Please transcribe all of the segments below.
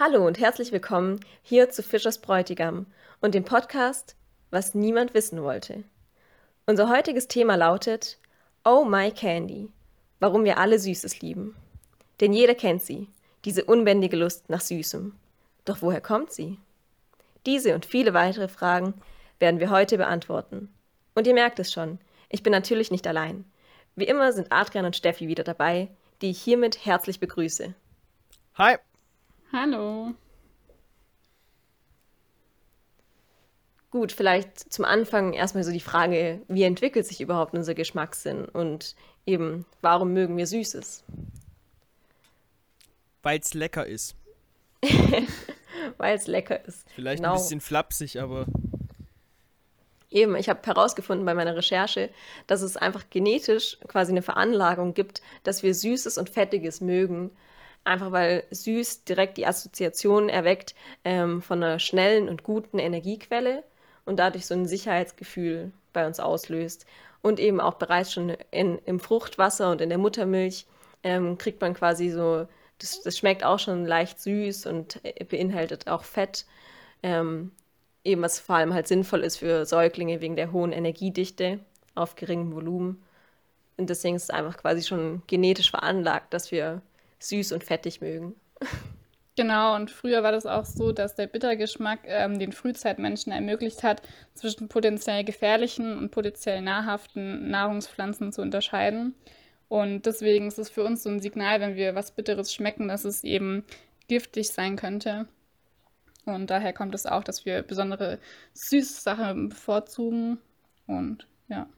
Hallo und herzlich willkommen hier zu Fischers Bräutigam und dem Podcast, was niemand wissen wollte. Unser heutiges Thema lautet Oh My Candy, warum wir alle Süßes lieben. Denn jeder kennt sie, diese unbändige Lust nach Süßem. Doch woher kommt sie? Diese und viele weitere Fragen werden wir heute beantworten. Und ihr merkt es schon, ich bin natürlich nicht allein. Wie immer sind Adrian und Steffi wieder dabei, die ich hiermit herzlich begrüße. Hi. Hallo. Gut, vielleicht zum Anfang erstmal so die Frage, wie entwickelt sich überhaupt unser Geschmackssinn und eben, warum mögen wir Süßes? Weil es lecker ist. Weil es lecker ist. Vielleicht genau. ein bisschen flapsig, aber. Eben, ich habe herausgefunden bei meiner Recherche, dass es einfach genetisch quasi eine Veranlagung gibt, dass wir Süßes und Fettiges mögen. Einfach weil süß direkt die Assoziation erweckt ähm, von einer schnellen und guten Energiequelle und dadurch so ein Sicherheitsgefühl bei uns auslöst. Und eben auch bereits schon in, im Fruchtwasser und in der Muttermilch ähm, kriegt man quasi so, das, das, schmeckt auch schon leicht süß und beinhaltet auch Fett. Ähm, eben was vor allem halt sinnvoll ist für Säuglinge wegen der hohen Energiedichte auf geringem Volumen. Und deswegen ist es einfach quasi schon genetisch veranlagt, dass wir süß und fettig mögen. Genau, und früher war das auch so, dass der Bittergeschmack ähm, den Frühzeitmenschen ermöglicht hat, zwischen potenziell gefährlichen und potenziell nahrhaften Nahrungspflanzen zu unterscheiden. Und deswegen ist es für uns so ein Signal, wenn wir was Bitteres schmecken, dass es eben giftig sein könnte. Und daher kommt es auch, dass wir besondere Süßsachen bevorzugen. Und ja.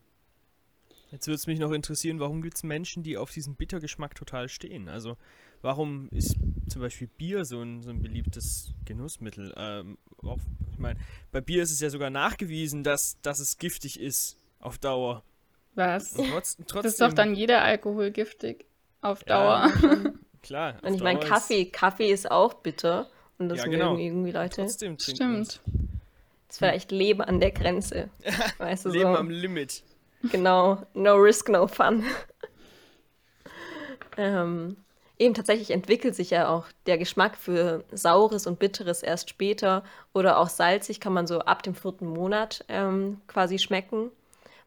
Jetzt würde es mich noch interessieren, warum gibt es Menschen, die auf diesen Bittergeschmack total stehen? Also warum ist zum Beispiel Bier so ein, so ein beliebtes Genussmittel? Ähm, auch, ich meine, bei Bier ist es ja sogar nachgewiesen, dass, dass es giftig ist auf Dauer. Was? Trotz, trotzdem, das ist doch dann jeder Alkohol giftig auf Dauer. Ja, klar. Und ich meine, Kaffee, Kaffee ist auch bitter. Und das ja, genau. irgendwie Leute. Trotzdem Stimmt. Das ist vielleicht Leben an der Grenze. weißt du, Leben so. am Limit. Genau. No risk, no fun. ähm, Eben tatsächlich entwickelt sich ja auch der Geschmack für Saures und Bitteres erst später oder auch salzig kann man so ab dem vierten Monat ähm, quasi schmecken,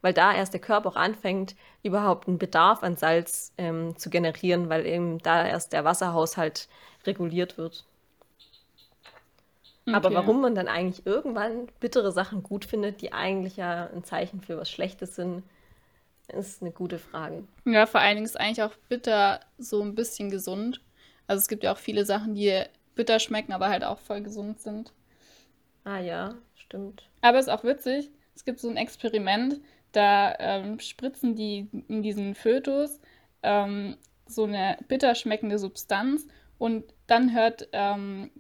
weil da erst der Körper auch anfängt, überhaupt einen Bedarf an Salz ähm, zu generieren, weil eben da erst der Wasserhaushalt reguliert wird. Okay. Aber warum man dann eigentlich irgendwann bittere Sachen gut findet, die eigentlich ja ein Zeichen für was Schlechtes sind, ist eine gute Frage. Ja, vor allen Dingen ist eigentlich auch bitter so ein bisschen gesund. Also es gibt ja auch viele Sachen, die bitter schmecken, aber halt auch voll gesund sind. Ah ja, stimmt. Aber es ist auch witzig, es gibt so ein Experiment, da ähm, spritzen die in diesen Fötus ähm, so eine bitter schmeckende Substanz und dann hört ähm,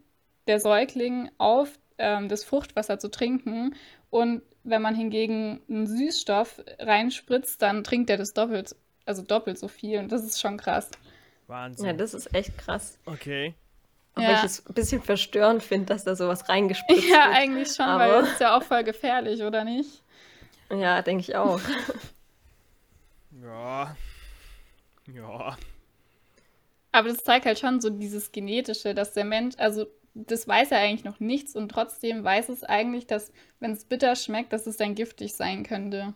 der Säugling auf, ähm, das Fruchtwasser zu trinken und wenn man hingegen einen Süßstoff reinspritzt, dann trinkt er das doppelt, also doppelt so viel. Und das ist schon krass. Wahnsinn. Ja, das ist echt krass. Okay. Auch ja. ich es ein bisschen verstörend finde, dass da sowas reingespritzt ja, wird. Ja, eigentlich schon, Aber... weil es ist ja auch voll gefährlich, oder nicht? Ja, denke ich auch. ja. Ja. Aber das zeigt halt schon so dieses Genetische, dass der Mensch, also das weiß er eigentlich noch nichts und trotzdem weiß es eigentlich, dass, wenn es bitter schmeckt, dass es dann giftig sein könnte.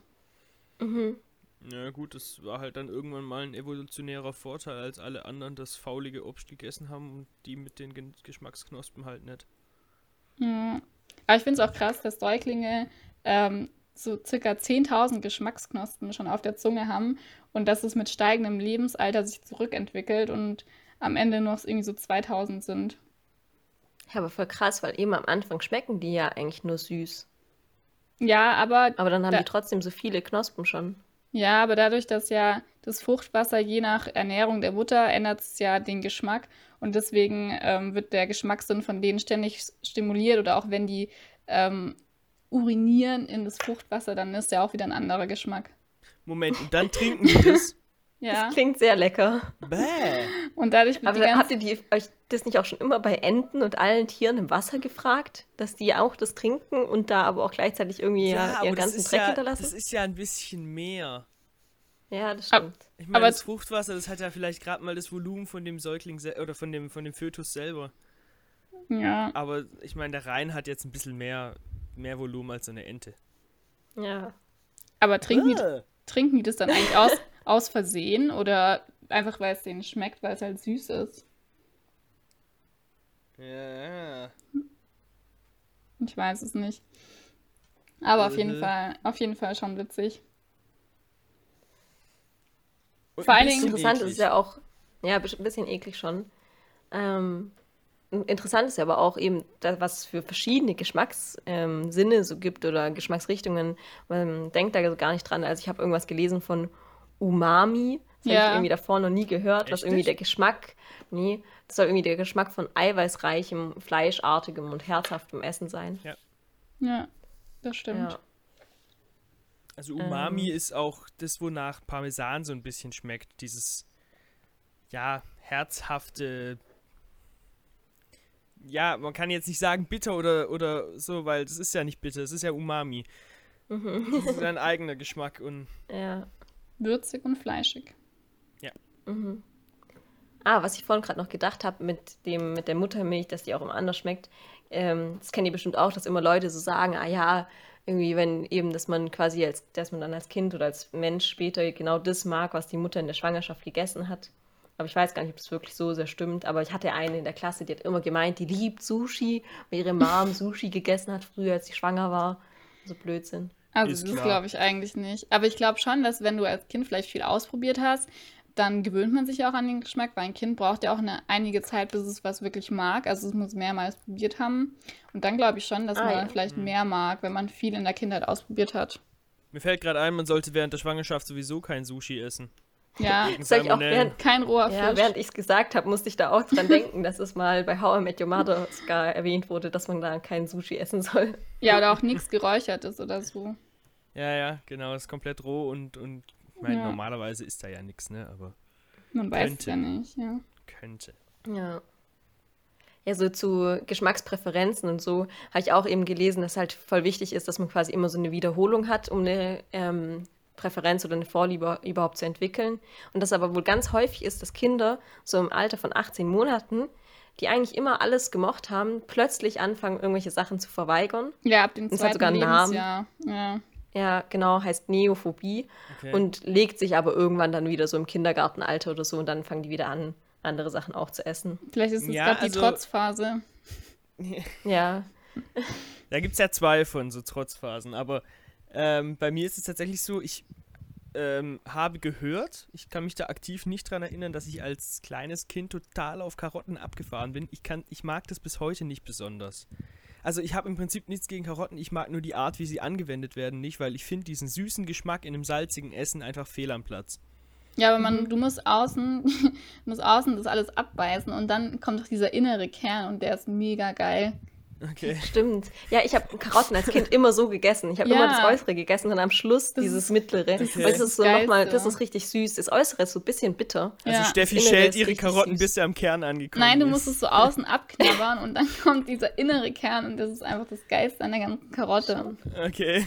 Mhm. Ja, gut, das war halt dann irgendwann mal ein evolutionärer Vorteil, als alle anderen das faulige Obst gegessen haben und die mit den Geschmacksknospen halt nicht. Ja. Aber ich finde es auch krass, dass Säuglinge ähm, so circa 10.000 Geschmacksknospen schon auf der Zunge haben und dass es mit steigendem Lebensalter sich zurückentwickelt und am Ende noch irgendwie so 2000 sind. Ja, aber voll krass, weil eben am Anfang schmecken die ja eigentlich nur süß. Ja, aber. Aber dann haben da die trotzdem so viele Knospen schon. Ja, aber dadurch, dass ja das Fruchtwasser je nach Ernährung der Mutter ändert es ja den Geschmack und deswegen ähm, wird der Geschmackssinn von denen ständig stimuliert oder auch wenn die ähm, urinieren in das Fruchtwasser, dann ist ja auch wieder ein anderer Geschmack. Moment, und dann trinken die das? Ja. Das klingt sehr lecker. Bäh. Und dadurch Aber habt ihr die, euch das nicht auch schon immer bei Enten und allen Tieren im Wasser gefragt, dass die auch das trinken und da aber auch gleichzeitig irgendwie ja, ihren ganzen Dreck ja, hinterlassen? Das ist ja ein bisschen mehr. Ja, das stimmt. Ich meine, das Fruchtwasser, das hat ja vielleicht gerade mal das Volumen von dem Säugling oder von dem, von dem Fötus selber. Ja. Aber ich meine, der Rhein hat jetzt ein bisschen mehr, mehr Volumen als so eine Ente. Ja. Aber trinken, die, Äh. trinken die das dann eigentlich aus, aus Versehen oder einfach, weil es denen schmeckt, weil es halt süß ist? Ja. Ich weiß es nicht. Aber auf jeden Mhm. Fall, auf jeden Fall schon witzig. Und Vor allen Dingen- Interessant eklig. ist ja auch, ja, ein bisschen eklig schon. Ähm, interessant ist ja aber auch eben, was es für verschiedene Geschmackssinne ähm, Sinne so gibt oder Geschmacksrichtungen. Man denkt da so gar nicht dran. Also ich habe irgendwas gelesen von Umami. Das habe Ja. ich irgendwie davor noch nie gehört, was Echt irgendwie der Geschmack, nee, das soll irgendwie der Geschmack von eiweißreichem, fleischartigem und herzhaftem Essen sein. Ja, das stimmt. Ja. Also Umami Ähm. ist auch das, wonach Parmesan so ein bisschen schmeckt. Dieses, ja, herzhafte. Ja, man kann jetzt nicht sagen bitter oder, oder so, weil das ist ja nicht bitter, es ist ja Umami. Mhm. Das ist ein eigener Geschmack und ja. Würzig und fleischig. Mhm. Ah, was ich vorhin gerade noch gedacht habe mit dem mit der Muttermilch, dass die auch immer anders schmeckt. Ähm, das kennen die bestimmt auch, dass immer Leute so sagen, ah ja, irgendwie wenn eben, dass man quasi als, dass man dann als Kind oder als Mensch später genau das mag, was die Mutter in der Schwangerschaft gegessen hat. Aber ich weiß gar nicht, ob das wirklich so sehr stimmt. Aber ich hatte eine in der Klasse, die hat immer gemeint, die liebt Sushi, weil ihre Mom Sushi gegessen hat früher, als sie schwanger war. So Blödsinn. Also Ist das glaube ich eigentlich nicht. Aber ich glaube schon, dass wenn du als Kind vielleicht viel ausprobiert hast, dann gewöhnt man sich ja auch an den Geschmack, weil ein Kind braucht ja auch eine einige Zeit, bis es was wirklich mag. Also es muss mehrmals probiert haben. Und dann glaube ich schon, dass Ah, man ja. dann vielleicht mehr mag, wenn man viel in der Kindheit ausprobiert hat. mir fällt gerade ein, man sollte während der Schwangerschaft sowieso kein Sushi essen. Ja, sag ich auch während, kein roher Ja, Fisch. während ich es gesagt habe, musste ich da auch dran denken, dass es mal bei How I Met Your Mother sogar erwähnt wurde, dass man da kein Sushi essen soll. Ja, oder auch nichts geräuchertes oder so. Ja, ja, genau, ist komplett roh und, und ich meine, Ja. normalerweise ist da ja nichts, ne? Aber Man weiß es Könnte. ja nicht, ja. könnte. Ja. Ja, so zu Geschmackspräferenzen und so habe ich auch eben gelesen, dass halt voll wichtig ist, dass man quasi immer so eine Wiederholung hat, um eine ähm, Präferenz oder eine Vorliebe überhaupt zu entwickeln. Und das aber wohl ganz häufig ist, dass Kinder so im Alter von 18 Monaten, die eigentlich immer alles gemocht haben, plötzlich anfangen, irgendwelche Sachen zu verweigern. Ja, ab dem Das zweiten hat sogar einen Namen. Lebensjahr. Ja. Ja, genau, heißt Neophobie. Okay. und legt sich aber irgendwann dann wieder so im Kindergartenalter oder so und dann fangen die wieder an, andere Sachen auch zu essen. Vielleicht ist es Ja, gerade die also- Trotzphase. Ja, Da gibt es ja zwei von so Trotzphasen, aber ähm, bei mir ist es tatsächlich so, ich ähm, habe gehört, ich kann mich da aktiv nicht dran erinnern, dass ich als kleines Kind total auf Karotten abgefahren bin. Ich, kann, ich mag das bis heute nicht besonders. Also ich habe im Prinzip nichts gegen Karotten, ich mag nur die Art, wie sie angewendet werden, nicht, weil ich finde diesen süßen Geschmack in einem salzigen Essen einfach fehl am Platz. Ja, aber man, du musst außen, musst außen das alles abbeißen und dann kommt doch dieser innere Kern und der ist mega geil. Okay. stimmt. Ja, ich habe Karotten als Kind immer so gegessen. Ich habe Ja. immer das Äußere gegessen und am Schluss Das dieses ist- Mittlere. das ist Weil das ist so nochmal, das ist richtig süß. Das Äußere ist so ein bisschen bitter. Also Ja. Steffi schält ist ihre Karotten, süß. bis sie am Kern angekommen Nein, du ist. musst es so außen abknabbern und dann kommt dieser innere Kern und das ist einfach das Geilste an der ganzen Karotte. Okay.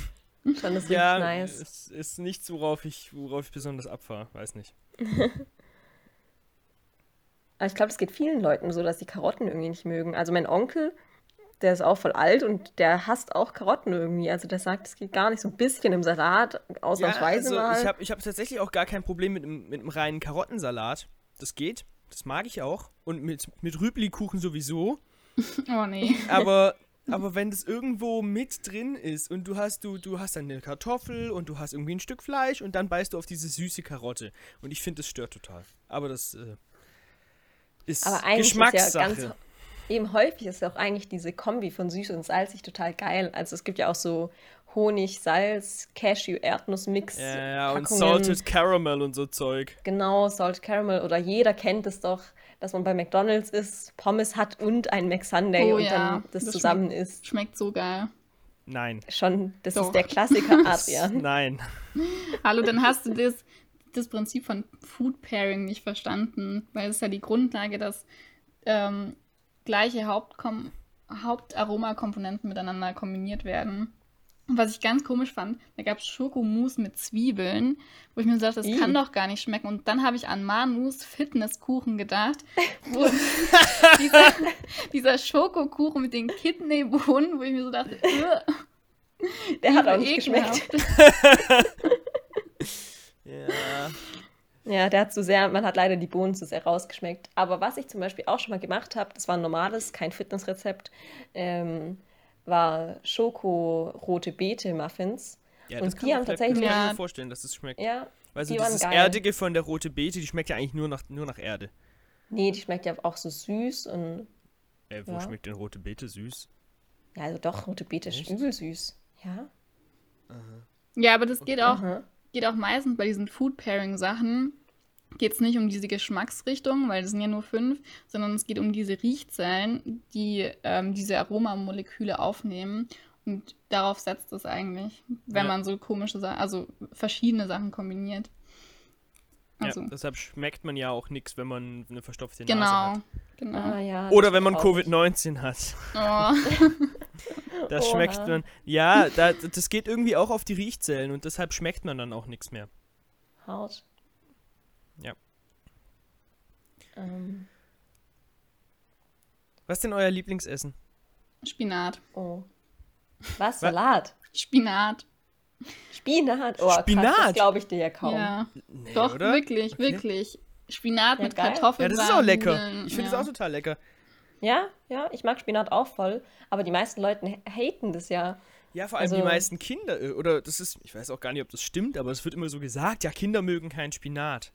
Schon das ist Ja, richtig nice. es ist nichts, worauf ich, worauf ich besonders abfahre. Weiß nicht. Aber ich glaube, es geht vielen Leuten so, dass die Karotten irgendwie nicht mögen. Also mein Onkel, der ist auch voll alt und der hasst auch Karotten irgendwie. Also der sagt, es geht gar nicht so ein bisschen im Salat, ausnahmsweise ja, also mal. ich habe ich hab tatsächlich auch gar kein Problem mit, einem- mit einem reinen Karottensalat. Das geht. Das mag ich auch. Und mit, mit Rüblikuchen sowieso. Oh nee. Aber, aber wenn das irgendwo mit drin ist und du hast, du, du hast dann eine Kartoffel und du hast irgendwie ein Stück Fleisch und dann beißt du auf diese süße Karotte. Und ich finde, das stört total. Aber das äh, ist Aber eigentlich ist ja Geschmackssache. ganz eben häufig ist ja auch eigentlich diese Kombi von süß und salzig total geil. Also es gibt ja auch so Honig, Salz, Cashew, Erdnussmix. ja, ja, und. Salted Caramel und so Zeug. Genau, Salt Caramel oder jeder kennt es doch, dass man bei McDonald's ist, Pommes hat und ein McSunday Oh und ja, dann das, das zusammen isst. Schmeckt so geil. Nein. Schon, das Doch. ist der Klassiker, Adrian. Nein. Hallo, dann hast du das, das Prinzip von Food Pairing nicht verstanden, weil es ist ja die Grundlage, dass ähm, gleiche Hauptkom Hauptaromakomponenten miteinander kombiniert werden. Und was ich ganz komisch fand, da gab es Schokomousse mit Zwiebeln, wo ich mir so dachte, das Ih. kann doch gar nicht schmecken. Und dann habe ich an Manus Fitnesskuchen gedacht, wo dieser, dieser Schokokuchen mit den Kidneybohnen, wo ich mir so dachte, "Ugh, Der hat auch nicht geschmeckt. ekelhaft." Ja. Ja, der hat zu sehr, man hat leider die Bohnen zu sehr rausgeschmeckt. Aber was ich zum Beispiel auch schon mal gemacht habe, das war ein normales, kein Fitnessrezept, ähm, war Schoko-rote Beete-Muffins. ja Und das die haben tatsächlich- kann mir vorstellen, dass es schmeckt. Ja, Weil so die waren dieses. Erdige von der rote Beete, die schmeckt ja eigentlich nur nach, nur nach, Erde. nee, die schmeckt ja auch so süß und Äh, wo Ja. schmeckt denn rote Beete süß? ja, also doch, rote Beete ist übel süß. Ja. Ja, aber das geht auch, Aha. Geht auch meistens bei diesen Food-Pairing-Sachen, geht es nicht um diese Geschmacksrichtung, weil das sind ja nur fünf, sondern es geht um diese Riechzellen, die ähm, diese Aromamoleküle aufnehmen. Und darauf setzt es eigentlich, wenn Ja. man so komische Sachen, also verschiedene Sachen kombiniert. Also, ja, deshalb schmeckt man ja auch nichts, wenn man eine verstopfte Nase genau. hat. genau. Ah, ja, Oder wenn man traurig. Covid-19 hat. Oh, Das Oha. schmeckt man. Ja, da, das geht irgendwie auch auf die Riechzellen und deshalb schmeckt man dann auch nichts mehr. Hart. Ja. Ähm, Was ist denn euer Lieblingsessen? Spinat. oh. Was? Salat? Spinat. Spinat? Oh, krass, Spinat? das glaube ich dir ja kaum. Ja. Nee, Doch, oder? wirklich, Okay. wirklich. Spinat Ja, mit geil. Kartoffeln. Ja, das ist auch lecker. Ich finde ja. es auch total lecker. Ja, ja, ich mag Spinat auch voll, aber die meisten Leute haten das ja. Ja, vor allem Also- die meisten Kinder, äh, oder das ist, ich weiß auch gar nicht, ob das stimmt, aber es wird immer so gesagt, ja, Kinder mögen keinen Spinat.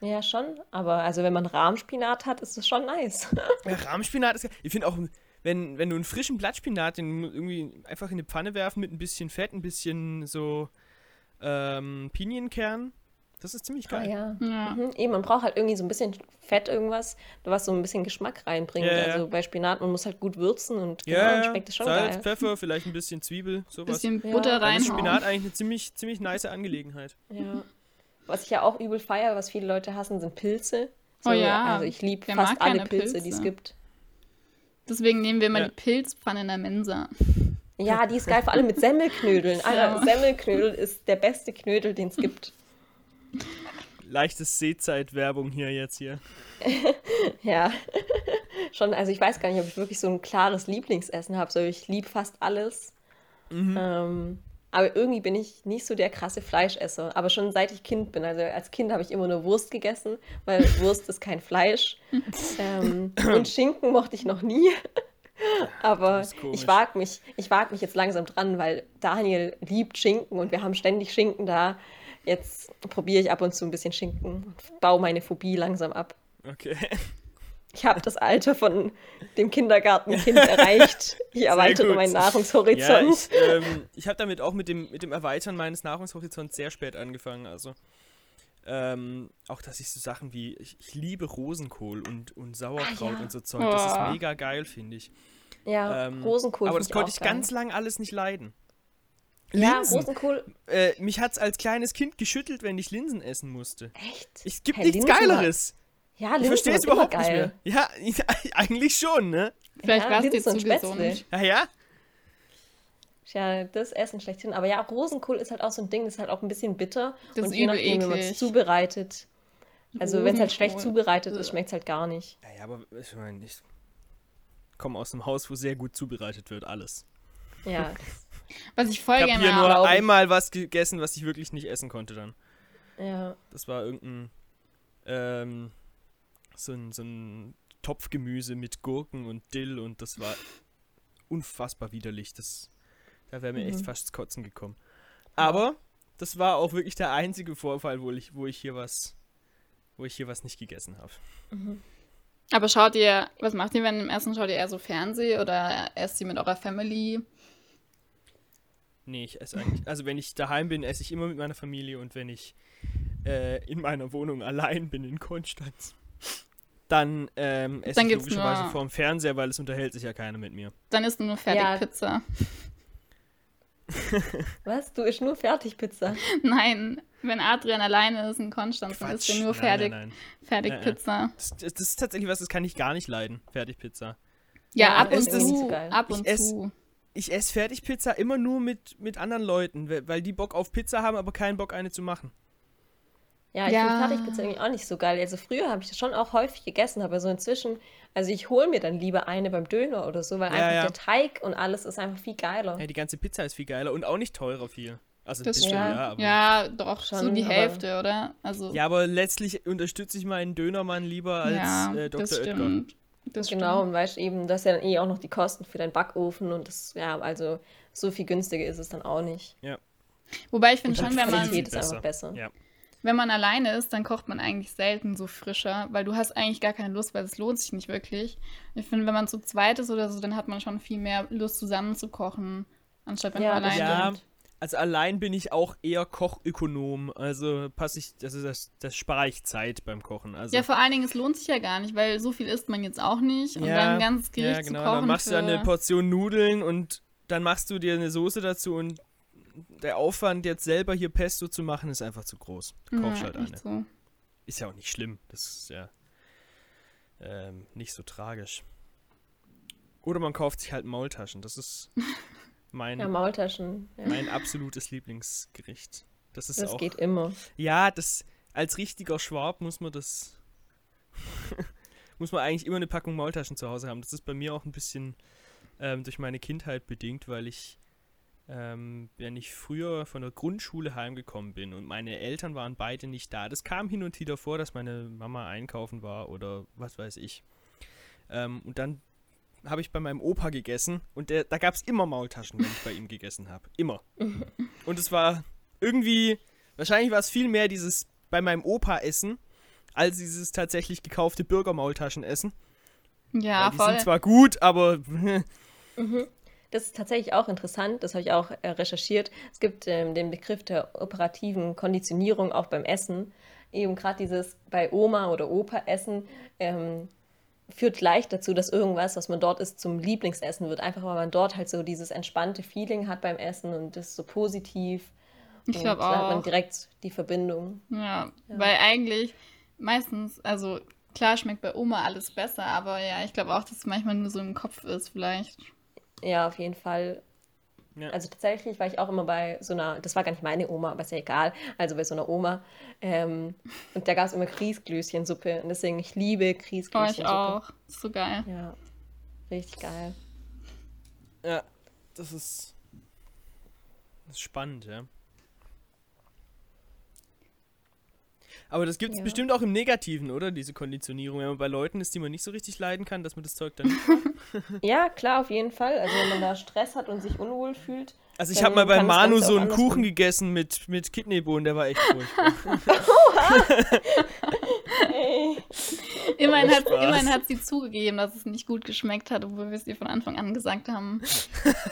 Ja, schon, aber also wenn man Rahmspinat hat, ist das schon nice. Ja, Rahmspinat ist, ich finde auch, wenn, wenn du einen frischen Blattspinat, den irgendwie einfach in eine Pfanne werfen mit ein bisschen Fett, ein bisschen so ähm, Pinienkern, das ist ziemlich Ah, geil. ja. Ja. Mhm. Eben, man braucht halt irgendwie so ein bisschen Fett, irgendwas, was so ein bisschen Geschmack reinbringt. Ja, ja. Also bei Spinat, man muss halt gut würzen und genau, Ja, dann ja, schmeckt es schon Salz, geil. Pfeffer, vielleicht ein bisschen Zwiebel, sowas. Bisschen Ja, Butter dann Dann ist reinhauen. Spinat eigentlich eine ziemlich, ziemlich nice Angelegenheit. Ja. Was ich ja auch übel feiere, was viele Leute hassen, sind Pilze. Oh ja, Also ich liebe fast alle keine Pilze, die es Pilze? gibt. Deswegen nehmen wir immer Ja. die Pilzpfanne in der Mensa. Ja, die ist geil, vor allem mit Semmelknödeln. Alter, Ja. Semmelknödel ist der beste Knödel, den es gibt. Leichtes Seezeitwerbung hier jetzt hier. Ja, schon, also ich weiß gar nicht, ob ich wirklich so ein klares Lieblingsessen habe. So, ich liebe fast alles. Mhm. Ähm, aber irgendwie bin ich nicht so der krasse Fleischesser. Aber schon seit ich Kind bin. Also als Kind habe ich immer nur Wurst gegessen, weil Wurst ist kein Fleisch. ähm, und Schinken mochte ich noch nie. Aber ich wage mich, ich wag mich jetzt langsam dran, weil Daniel liebt Schinken und wir haben ständig Schinken da. Jetzt probiere ich ab und zu ein bisschen Schinken und baue meine Phobie langsam ab. Okay. Ich habe das Alter von dem Kindergartenkind erreicht. Ich erweitere meinen Ja, Nahrungshorizont. ich, ähm, ich habe damit auch mit dem, mit dem Erweitern meines Nahrungshorizonts sehr spät angefangen. Also ähm, auch, dass ich so Sachen wie, ich, ich liebe Rosenkohl und, und Sauerkraut Ah, ja. und so Zeug. Das ist Oh. mega geil, finde ich. ja, Ähm, Rosenkohl. aber das konnte ich geil. ganz lang alles nicht leiden. Ja, Linsen. Rosenkohl. Äh, mich hat's als kleines Kind geschüttelt, wenn ich Linsen essen musste. Echt? Es gibt Hey, nichts Linsen war- Geileres. Ja, Ich Linsen verstehe es überhaupt nicht mehr. Ja, eigentlich schon, ne? Vielleicht Ja, war es dir Linsen zu und Spätzle. gesund. Ja, ja. Ja, das Essen schlechthin. Aber ja, Rosenkohl ist halt auch so ein Ding, das ist halt auch ein bisschen bitter. Das und ist je übel nachdem, wie man es zubereitet. Also wenn es halt schlecht zubereitet ist, schmeckt es halt gar nicht. Ja, ja, aber ich meine, ich komme aus einem Haus, wo sehr gut zubereitet wird, alles. Ja, Was ich voll Ich habe gerne hier nur glaub ich. einmal was gegessen, was ich wirklich nicht essen konnte dann. ja. Das war irgendein ähm, so ein, so ein Topfgemüse mit Gurken und Dill und das war unfassbar widerlich. Das, da wäre mir echt Mhm. fast das Kotzen gekommen. Aber das war auch wirklich der einzige Vorfall, wo ich, wo ich hier was, wo ich hier was nicht gegessen habe. Aber schaut ihr, was macht ihr, wenn im Essen schaut ihr eher so Fernseh oder esst ihr mit eurer Family? Nee, ich esse eigentlich. Also wenn ich daheim bin, esse ich immer mit meiner Familie und wenn ich äh, in meiner Wohnung allein bin in Konstanz, dann ähm, esse Dann ich logischerweise nur- vorm Fernseher, weil es unterhält sich ja keiner mit mir. Dann isst du nur Ja. Fertigpizza. Was? Du isst nur Fertigpizza? Nein, wenn Adrian alleine ist in Konstanz, dann isst er nur Fertig, nein, nein. Fertigpizza. Das, das ist tatsächlich was, das kann ich gar nicht leiden. Fertigpizza. Ja, Ja, ab und ist zu. ab und zu. Ich esse Fertigpizza immer nur mit, mit anderen Leuten, we- weil die Bock auf Pizza haben, aber keinen Bock eine zu machen. Ja, ich Ja. finde Fertigpizza irgendwie auch nicht so geil. Also früher habe ich das schon auch häufig gegessen, aber so inzwischen, also ich hole mir dann lieber eine beim Döner oder so, weil Ja, einfach ja. der Teig und alles ist einfach viel geiler. Ja, die ganze Pizza ist viel geiler und auch nicht teurer viel. Also Das bisschen, stimmt. ja, aber, Ja, doch, so Schon, die aber- Hälfte, oder? Also, ja, aber letztlich unterstütze ich meinen Dönermann lieber als ja, äh, Dr. das Oetker. stimmt. Das Genau, stimmt. und weißt eben, das ist ja dann eh auch noch die Kosten für deinen Backofen und das, ja, also so viel günstiger ist es dann auch nicht. Wobei ich finde schon, wenn man, Qualität ist einfach besser. Ja. wenn man alleine ist, dann kocht man eigentlich selten so frischer, weil du hast eigentlich gar keine Lust, weil es lohnt sich nicht wirklich. Ich finde, wenn man zu zweit ist oder so, dann hat man schon viel mehr Lust zusammen zu kochen, anstatt wenn Ja, man alleine Ja, stimmt. Also allein bin ich auch eher Kochökonom. Also passe ich, das ist das, das spare ich Zeit beim Kochen. Also Ja, vor allen Dingen, es lohnt sich ja gar nicht, weil so viel isst man jetzt auch nicht. Und Ja, dann ein ganzes Gericht ja, genau. zu kochen Dann machst du eine Portion Nudeln und dann machst du dir eine Soße dazu und der Aufwand, jetzt selber hier Pesto zu machen, ist einfach zu groß. Du kaufst ja, halt eine. so. Ist ja auch nicht schlimm. Das ist ja ähm, nicht so tragisch. Oder man kauft sich halt Maultaschen. Das ist mein, Ja, Maultaschen. Ja. mein absolutes Lieblingsgericht. Das ist Das auch. geht immer. Ja, das als richtiger Schwab muss man das muss man eigentlich immer eine Packung Maultaschen zu Hause haben. Das ist bei mir auch ein bisschen ähm, durch meine Kindheit bedingt, weil ich ähm, wenn ich früher von der Grundschule heimgekommen bin und meine Eltern waren beide nicht da. Das kam hin und wieder vor, dass meine Mama einkaufen war oder was weiß ich. Ähm, und dann habe ich bei meinem Opa gegessen und der, da gab es immer Maultaschen, wenn ich bei ihm gegessen habe. Immer. Und es war irgendwie, wahrscheinlich war es viel mehr dieses bei meinem Opa essen, als dieses tatsächlich gekaufte Bürgermaultaschen essen. Ja, Weil die voll. sind zwar gut, aber Das ist tatsächlich auch interessant, das habe ich auch äh, recherchiert. Es gibt ähm, den Begriff der operativen Konditionierung auch beim Essen. Eben gerade dieses bei Oma oder Opa essen ähm, führt leicht dazu, dass irgendwas, was man dort isst, zum Lieblingsessen wird. Einfach weil man dort halt so dieses entspannte Feeling hat beim Essen und das ist so positiv. Ich Und glaube Da hat man auch. direkt die Verbindung. Ja, weil eigentlich meistens, also klar schmeckt bei Oma alles besser, aber ja, ich glaube auch, dass es manchmal nur so im Kopf ist, vielleicht. Ja, auf jeden Fall. Ja. Also tatsächlich war ich auch immer bei so einer, das war gar nicht meine Oma, aber ist ja egal, also bei so einer Oma. Ähm, und da gab es immer Grießglöschensuppe und deswegen, ich liebe Oh, ich auch. Ist so geil. Ja, richtig geil. ja, das ist, das ist spannend, ja. Aber das gibt es Ja. bestimmt auch im Negativen, oder? Diese Konditionierung, wenn man bei Leuten ist, die man nicht so richtig leiden kann, dass man das Zeug dann nicht Ja, klar, auf jeden Fall. Also wenn man da Stress hat und sich unwohl fühlt. Also ich habe mal bei Manu so einen Kuchen gehen. gegessen mit, mit Kidneybohnen, der war echt furchtbar. Ey. Immerhin hat, immerhin hat sie zugegeben, dass es nicht gut geschmeckt hat, obwohl wir es ihr von Anfang an gesagt haben.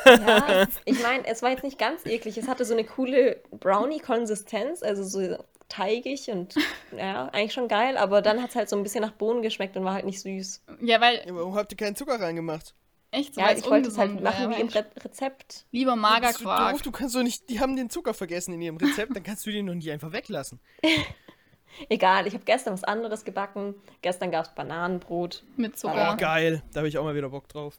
Ja, ich meine, es war jetzt nicht ganz eklig. Es hatte so eine coole Brownie-Konsistenz, also so teigig und ja, eigentlich schon geil, aber dann hat es halt so ein bisschen nach Bohnen geschmeckt und war halt nicht süß. Ja, weil warum habt ihr keinen Zucker reingemacht? echt so Ja, ich wollte es halt machen wie im Re Rezept. Lieber Bist du Magerquark. doof? Du kannst doch nicht, die haben den Zucker vergessen in ihrem Rezept, dann kannst du den doch nicht einfach weglassen. Egal, ich habe gestern was anderes gebacken. Gestern gab es Bananenbrot. Mit Oh, Zucker. geil. Da habe ich auch mal wieder Bock drauf.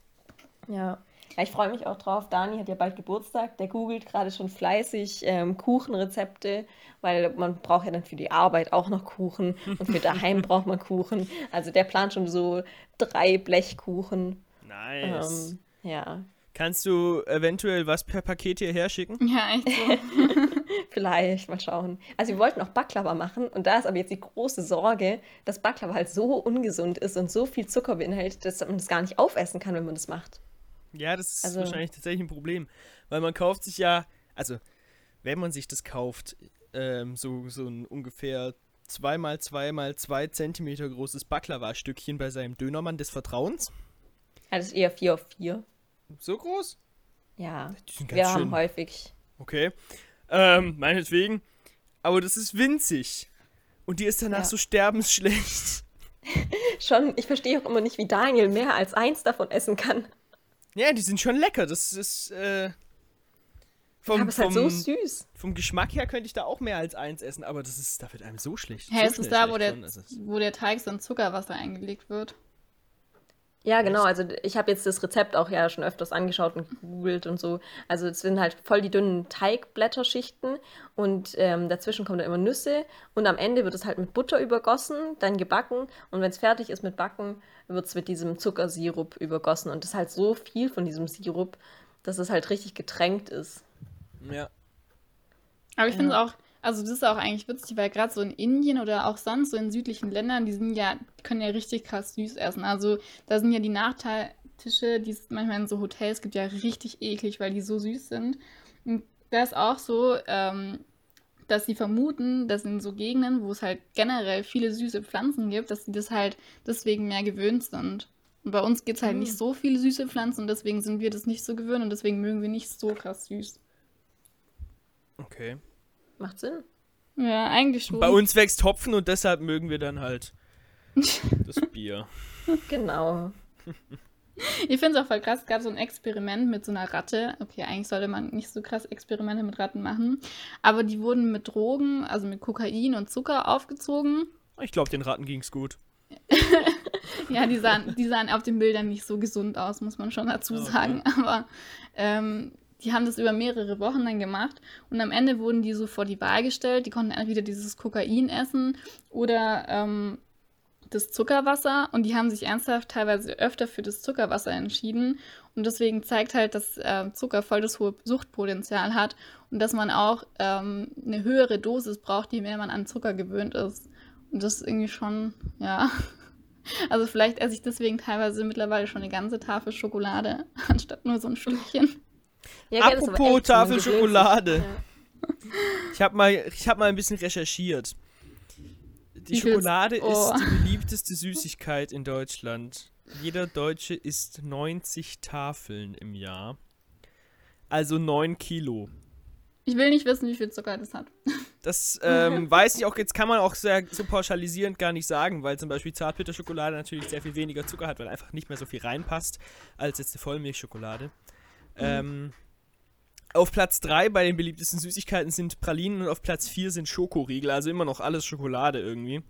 Ja. Ja ich freue mich auch drauf. Dani hat ja bald Geburtstag. Der googelt gerade schon fleißig ähm, Kuchenrezepte, weil man braucht ja dann für die Arbeit auch noch Kuchen und für daheim braucht man Kuchen. Also der plant schon so drei Blechkuchen. Nice. Ähm, ja, Kannst du eventuell was per Paket hierher schicken? Ja, echt so. vielleicht, mal schauen. Also wir wollten auch Baklava machen und da ist aber jetzt die große Sorge, dass Baklava halt so ungesund ist und so viel Zucker beinhaltet, dass man das gar nicht aufessen kann, wenn man das macht. Ja, das ist Also- wahrscheinlich tatsächlich ein Problem. Weil man kauft sich ja, also wenn man sich das kauft, ähm, so, so ein ungefähr 2 mal 2 mal 2 Zentimeter großes Baklava-Stückchen bei seinem Dönermann des Vertrauens. Also das ist eher 4 auf 4. So groß? Ja, wir haben schön. häufig. Okay. Ähm, meinetwegen. Aber das ist winzig. Und die ist danach Ja. so sterbensschlecht. Schon, ich verstehe auch immer nicht, wie Daniel mehr als eins davon essen kann. Ja, die sind schon lecker. Das ist, äh. Vom, aber es ist halt so vom, süß. vom Geschmack her könnte ich da auch mehr als eins essen, aber das ist, da wird einem so schlecht. Hä, so ist es da, wo der, ist- wo der Teig so in Zuckerwasser eingelegt wird? Ja, genau. Also ich habe jetzt das Rezept auch ja schon öfters angeschaut und gegoogelt und so. Also es sind halt voll die dünnen Teigblätterschichten und ähm, dazwischen kommen dann immer Nüsse und am Ende wird es halt mit Butter übergossen, dann gebacken und wenn es fertig ist mit Backen, wird es mit diesem Zuckersirup übergossen und das ist halt so viel von diesem Sirup, dass es halt richtig getränkt ist. Ja. Aber ich finde es auch, also das ist auch eigentlich witzig, weil gerade so in Indien oder auch sonst so in südlichen Ländern, die sind ja, die können ja richtig krass süß essen. Also da sind ja die Nachteiltische, die es manchmal in so Hotels gibt, ja richtig eklig, weil die so süß sind. Und da ist auch so, ähm, dass sie vermuten, dass in so Gegenden, wo es halt generell viele süße Pflanzen gibt, dass sie das halt deswegen mehr gewöhnt sind. Und bei uns gibt es halt Mhm. nicht so viele süße Pflanzen und deswegen sind wir das nicht so gewöhnt und deswegen mögen wir nicht so krass süß. Okay. Macht Sinn. Ja, eigentlich schon. Bei uns wächst Hopfen und deshalb mögen wir dann halt das Bier. Genau. Ich finde es auch voll krass, es gab so ein Experiment mit so einer Ratte. Okay, eigentlich sollte man nicht so krass Experimente mit Ratten machen. Aber die wurden mit Drogen, also mit Kokain und Zucker aufgezogen. Ich glaube, den Ratten ging's gut. Ja, die sahen, die sahen auf den Bildern nicht so gesund aus, muss man schon dazu Okay. sagen. Aber ähm, die haben das über mehrere Wochen dann gemacht. Und am Ende wurden die so vor die Wahl gestellt. Die konnten entweder dieses Kokain essen oder ähm, das Zuckerwasser. Und die haben sich ernsthaft teilweise öfter für das Zuckerwasser entschieden. Und deswegen zeigt halt, dass äh, Zucker voll das hohe Suchtpotenzial hat und dass man auch ähm, eine höhere Dosis braucht, je mehr man an Zucker gewöhnt ist. Und das ist irgendwie schon, ja. Also vielleicht esse ich deswegen teilweise mittlerweile schon eine ganze Tafel Schokolade, anstatt nur so ein Stückchen. Ja, Apropos echt so, man Tafel gewöhnt sich. Schokolade. Ja. Ich habe mal, ich hab mal ein bisschen recherchiert. Die viel- Schokolade oh. ist die beliebteste Süßigkeit in Deutschland. Jeder Deutsche isst 90 Tafeln im Jahr. Also 9 Kilo. Ich will nicht wissen, wie viel Zucker das hat. Das ähm, weiß ich auch, jetzt kann man auch sehr, so pauschalisierend gar nicht sagen, weil zum Beispiel Zartbitterschokolade natürlich sehr viel weniger Zucker hat, weil einfach nicht mehr so viel reinpasst als jetzt die Vollmilchschokolade. Ähm, auf Platz 3 bei den beliebtesten Süßigkeiten sind Pralinen und auf Platz 4 sind Schokoriegel, also immer noch alles Schokolade irgendwie.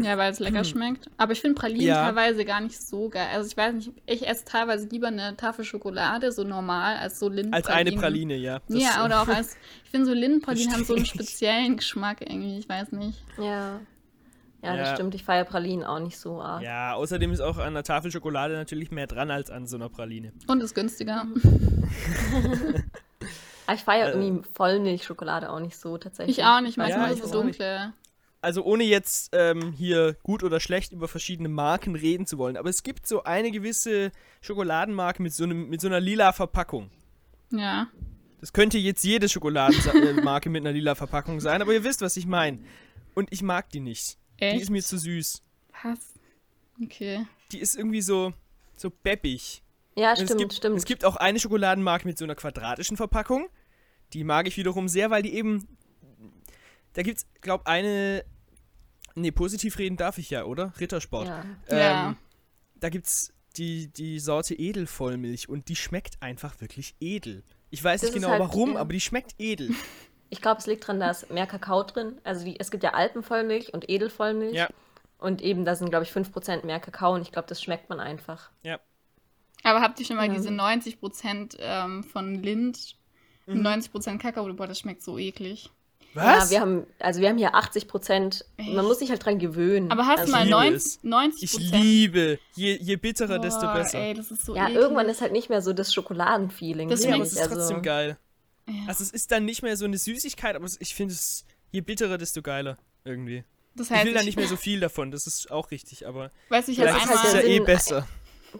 Ja, weil es lecker schmeckt. Aber ich finde Pralinen Ja. teilweise gar nicht so geil. Also ich weiß nicht, ich esse teilweise lieber eine Tafel Schokolade, so normal, als so Lindenpralinen. Als eine Praline, ja. Das, Ja, oder auch als, ich finde so Lindenpralinen haben so einen speziellen Geschmack irgendwie, ich weiß nicht. Ja. Ja, das Ja. stimmt. Ich feiere Pralinen auch nicht so arg. Ja, außerdem ist auch an einer Tafel Schokolade natürlich mehr dran als an so einer Praline. Und ist günstiger. Aber ich feiere Äh. irgendwie Vollmilchschokolade auch nicht so tatsächlich. Ich auch nicht, manchmal Ja, ist ich es dunkle. also ohne jetzt ähm, hier gut oder schlecht über verschiedene Marken reden zu wollen, aber es gibt so eine gewisse Schokoladenmarke mit so, einem, mit so einer lila Verpackung. Ja. Das könnte jetzt jede Schokoladenmarke mit einer lila Verpackung sein, aber ihr wisst, was ich meine. Und ich mag die nicht. Echt? Die ist mir zu süß. Was? Okay. Die ist irgendwie so, so beppig. Ja, Und stimmt, es gibt, stimmt. Es gibt auch eine Schokoladenmarke mit so einer quadratischen Verpackung. Die mag ich wiederum sehr, weil die eben. Da gibt's, glaub, eine. Nee, positiv reden darf ich ja, oder? Rittersport. ja. Ja. Ähm, da gibt's die, die Sorte Edelvollmilch und die schmeckt einfach wirklich edel. Ich weiß Das nicht genau halt- warum, ja. aber die schmeckt edel. Ich glaube, es liegt daran, da ist mehr Kakao drin. Also die, es gibt ja Alpenvollmilch und Edelvollmilch. Ja. Und eben, da sind, glaube ich, 5% mehr Kakao und ich glaube, das schmeckt man einfach. Ja. Aber habt ihr schon mal Ja. diese 90% ähm, von Lind, Mhm. 90% Kakao, boah, das schmeckt so eklig. Was? Ja, wir haben, also wir haben hier 80%. Echt? Man muss sich halt dran gewöhnen. Aber hast also, du mal liebe 90, es. 90%? ich liebe. Je, je bitterer, desto Boah, besser. Ey, das ist so Ja, eklig. irgendwann ist halt nicht mehr so das Schokoladenfeeling. Das ja, aber schmeckt- es ist trotzdem also, geil. Ja. Also es ist dann nicht mehr so eine Süßigkeit, aber ich finde es, je bitterer, desto geiler irgendwie. Das Ich heißt, will da nicht mehr so viel davon, das ist auch richtig, aber Weißt du, ich habe vielleicht ist halt es ja eh besser.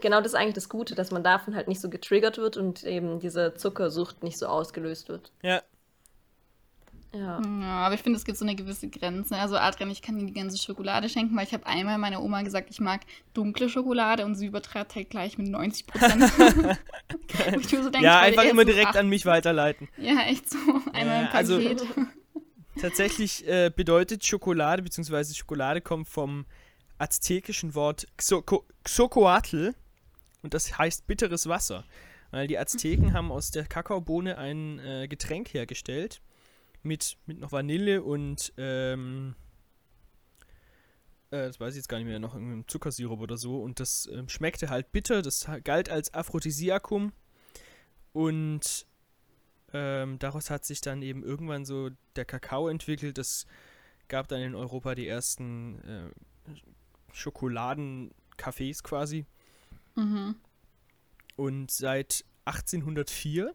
Genau, das ist eigentlich das Gute, dass man davon halt nicht so getriggert wird und eben diese Zuckersucht nicht so ausgelöst wird. Ja, Ja. Ja, aber ich finde, es gibt so eine gewisse Grenze. Also Adrian, ich kann dir die ganze Schokolade schenken, weil ich habe einmal meiner Oma gesagt, ich mag dunkle Schokolade und sie übertreibt halt gleich mit 90 Prozent. so ja ich einfach immer direkt acht- an mich weiterleiten. Ja, echt so. Einmal Ja, also- Paket. Tatsächlich äh, bedeutet Schokolade, beziehungsweise Schokolade kommt vom aztekischen Wort Xoko- Xocoatl und das heißt bitteres Wasser. Weil die Azteken haben aus der Kakaobohne ein äh, Getränk hergestellt mit, mit noch Vanille und ähm, äh, das weiß ich jetzt gar nicht mehr, noch im Zuckersirup oder so. Und das äh, schmeckte halt bitter. Das galt als Aphrodisiakum. Und ähm, daraus hat sich dann eben irgendwann so der Kakao entwickelt. Das gab dann in Europa die ersten äh, Schokoladencafés quasi. Mhm. Und seit 1804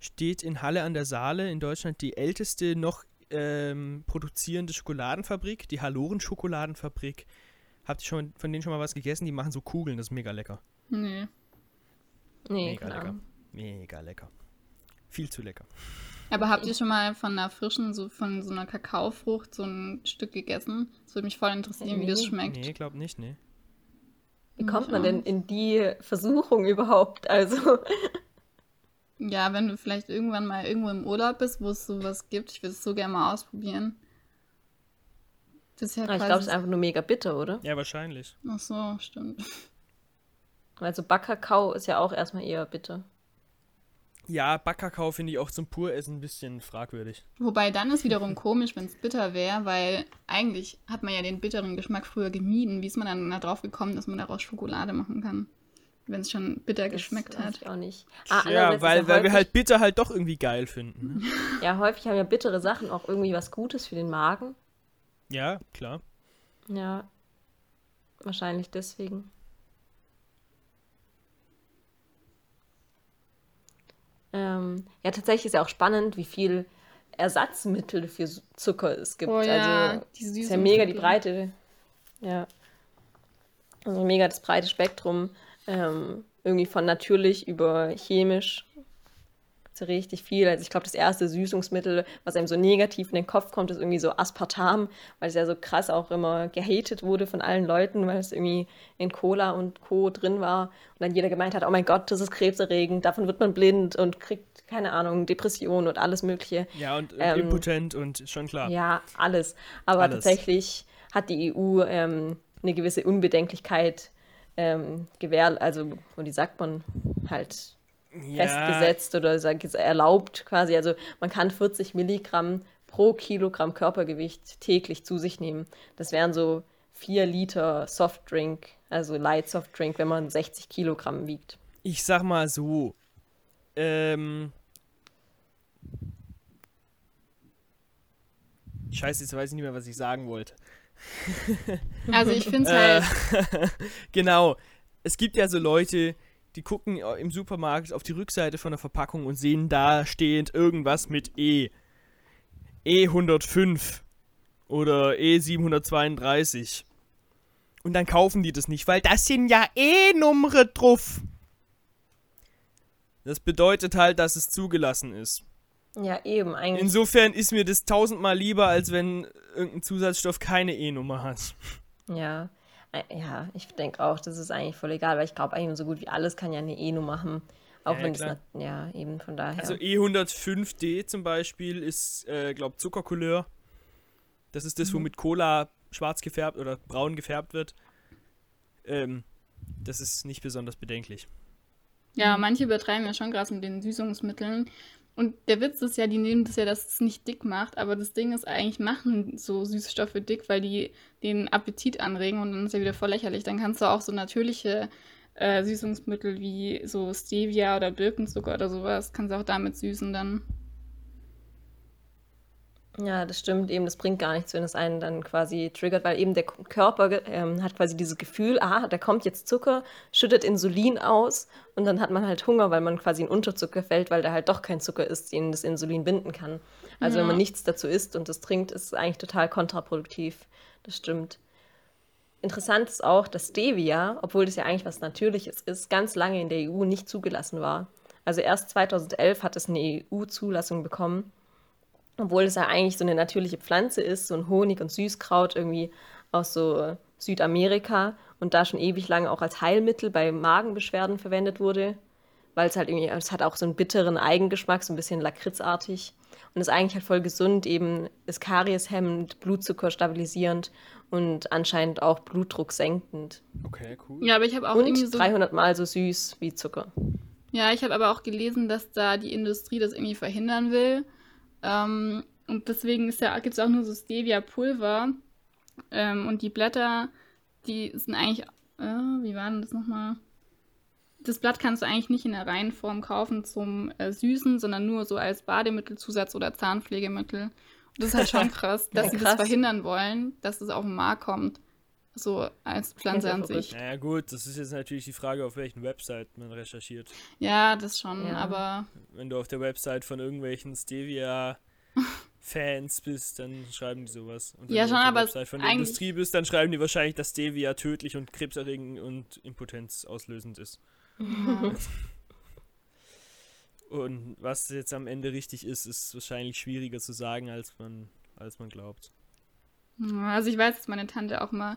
steht in Halle an der Saale in Deutschland die älteste noch ähm, produzierende Schokoladenfabrik, die Halloren-Schokoladenfabrik. Habt ihr schon von denen schon mal was gegessen? Die machen so Kugeln, das ist mega lecker. Nee. Nee, Mega lecker. Mega lecker. Viel zu lecker. Aber habt ihr schon mal von einer frischen, so von so einer Kakaofrucht so ein Stück gegessen? Das würde mich voll interessieren, wie das Nee. schmeckt. Nee, glaub nicht, nee. Wie kommt man denn in die Versuchung überhaupt? Also, Ja, wenn du vielleicht irgendwann mal irgendwo im Urlaub bist, wo es sowas gibt, ich würde es so gerne mal ausprobieren. Das ist ja ich glaube, es ist einfach nur mega bitter, oder? Ja, wahrscheinlich. Ach so, stimmt. Also Backkakao ist ja auch erstmal eher bitter. Ja, Backkakao finde ich auch zum Puressen ein bisschen fragwürdig. Wobei dann ist wiederum komisch, wenn es bitter wäre, weil eigentlich hat man ja den bitteren Geschmack früher gemieden. Wie ist man dann da drauf gekommen, dass man daraus Schokolade machen kann? Wenn es schon bitter geschmeckt das weiß hat. Ich auch nicht. ja, andererseits ist weil, weil wir halt bitter halt doch irgendwie geil finden. Ne? Ja, häufig haben ja bittere Sachen auch irgendwie was Gutes für den Magen. ja, klar. Ja, wahrscheinlich deswegen. Ähm, ja, tatsächlich ist ja auch spannend, wie viel Ersatzmittel für Zucker es gibt. Oh ja, also die ist ja mega die. Breite. Ja. Also mega das breite Spektrum. Ähm, irgendwie von natürlich über chemisch. Ja richtig viel. Also ich glaube, das erste Süßungsmittel, was einem so negativ in den Kopf kommt, ist irgendwie so Aspartam, weil es ja so krass auch immer gehatet wurde von allen Leuten, weil es irgendwie in Cola und Co. drin war. Und dann jeder gemeint hat, oh mein Gott, das ist krebserregend, davon wird man blind und kriegt, keine Ahnung, Depressionen und alles Mögliche. Ja, und äh, Ähm, impotent und schon klar. Ja, alles. Aber Alles. tatsächlich hat die EU ähm, eine gewisse Unbedenklichkeit ähm, gewähr, also, wie sagt man, halt Ja, festgesetzt oder erlaubt quasi. Also man kann 40 Milligramm pro Kilogramm Körpergewicht täglich zu sich nehmen. Das wären so 4 Liter Softdrink, also Light Softdrink, wenn man 60 Kilogramm wiegt. Ich sag mal so. Ähm. Scheiße, jetzt weiß ich nicht mehr, was ich sagen wollte. Also ich finde es Äh, halt. genau. Es gibt ja so Leute, die gucken im Supermarkt auf die Rückseite von der Verpackung und sehen da stehend irgendwas mit E. E105 oder E732. Und dann kaufen die das nicht, weil das sind ja E-Nummern drauf. Das bedeutet halt, dass es zugelassen ist. Ja, eben, eigentlich. Insofern ist mir das tausendmal lieber, als wenn irgendein Zusatzstoff keine E-Nummer hat. Ja, Äh, ja, ich denke auch, das ist eigentlich voll egal, weil ich glaube, eigentlich so gut wie alles kann ja eine E-Nummer haben. Auch Ja, wenn es, ja, eben von daher. Also E105D zum Beispiel ist, äh, glaube Zuckercouleur. Das ist das, womit Cola schwarz gefärbt oder braun gefärbt wird. Ähm, das ist nicht besonders bedenklich. Ja, manche übertreiben ja schon krass mit den Süßungsmitteln. Und der Witz ist ja, die nehmen das ja, dass es nicht dick macht, aber das Ding ist eigentlich, machen so Süßstoffe dick, weil die den Appetit anregen und dann ist ja wieder voll lächerlich. Dann kannst du auch so natürliche äh, Süßungsmittel wie so Stevia oder Birkenzucker oder sowas, kannst du auch damit süßen dann. Ja, das stimmt eben, das bringt gar nichts, wenn es einen dann quasi triggert, weil eben der Körper ähm, hat quasi dieses Gefühl, ah, da kommt jetzt Zucker, schüttet Insulin aus und dann hat man halt Hunger, weil man quasi in Unterzucker fällt, weil da halt doch kein Zucker ist, den das Insulin binden kann. Also wenn man Ja. nichts dazu isst und das trinkt, ist es eigentlich total kontraproduktiv. Das stimmt. Interessant ist auch, dass Stevia, obwohl das ja eigentlich was Natürliches ist, ganz lange in der EU nicht zugelassen war. Also erst 2011 hat es eine EU-Zulassung bekommen obwohl es ja eigentlich so eine natürliche Pflanze ist, so ein Honig- und Süßkraut irgendwie aus so äh, Südamerika und da schon ewig lange auch als Heilmittel bei Magenbeschwerden verwendet wurde, weil es halt irgendwie, es hat auch so einen bitteren Eigengeschmack, so ein bisschen lakritzartig und ist eigentlich halt voll gesund, eben ist karieshemmend, Blutzucker stabilisierend und anscheinend auch Blutdruck senkend. Okay, cool. Ja, aber ich habe auch irgendwie Und so. 300 Mal so süß wie Zucker. Ja, ich habe aber auch gelesen, dass da die Industrie das irgendwie verhindern will. Ähm, und deswegen ist ja, gibt es auch nur so Stevia-Pulver. Ähm, und die Blätter, die sind eigentlich, äh, wie war denn das nochmal? Das Blatt kannst du eigentlich nicht in der Reihenform kaufen zum äh, Süßen, sondern nur so als Bademittelzusatz oder Zahnpflegemittel. Und das ist halt schon krass, dass Ja, sie krass. das verhindern wollen, dass es auf den Markt kommt. So als Pflanze an sich. Naja gut, das ist jetzt natürlich die Frage, auf welchen Website man recherchiert. Ja, das schon, Ja. aber Wenn du auf der Website von irgendwelchen Stevia-Fans bist, dann schreiben die sowas. Und wenn Ja, du schon, auf der aber Website von der Industrie bist, dann schreiben die wahrscheinlich, dass Stevia tödlich und krebserregend und impotenzauslösend ist. ja. Und was jetzt am Ende richtig ist, ist wahrscheinlich schwieriger zu sagen, als man, als man glaubt. Ja, Also ich weiß, dass meine Tante auch mal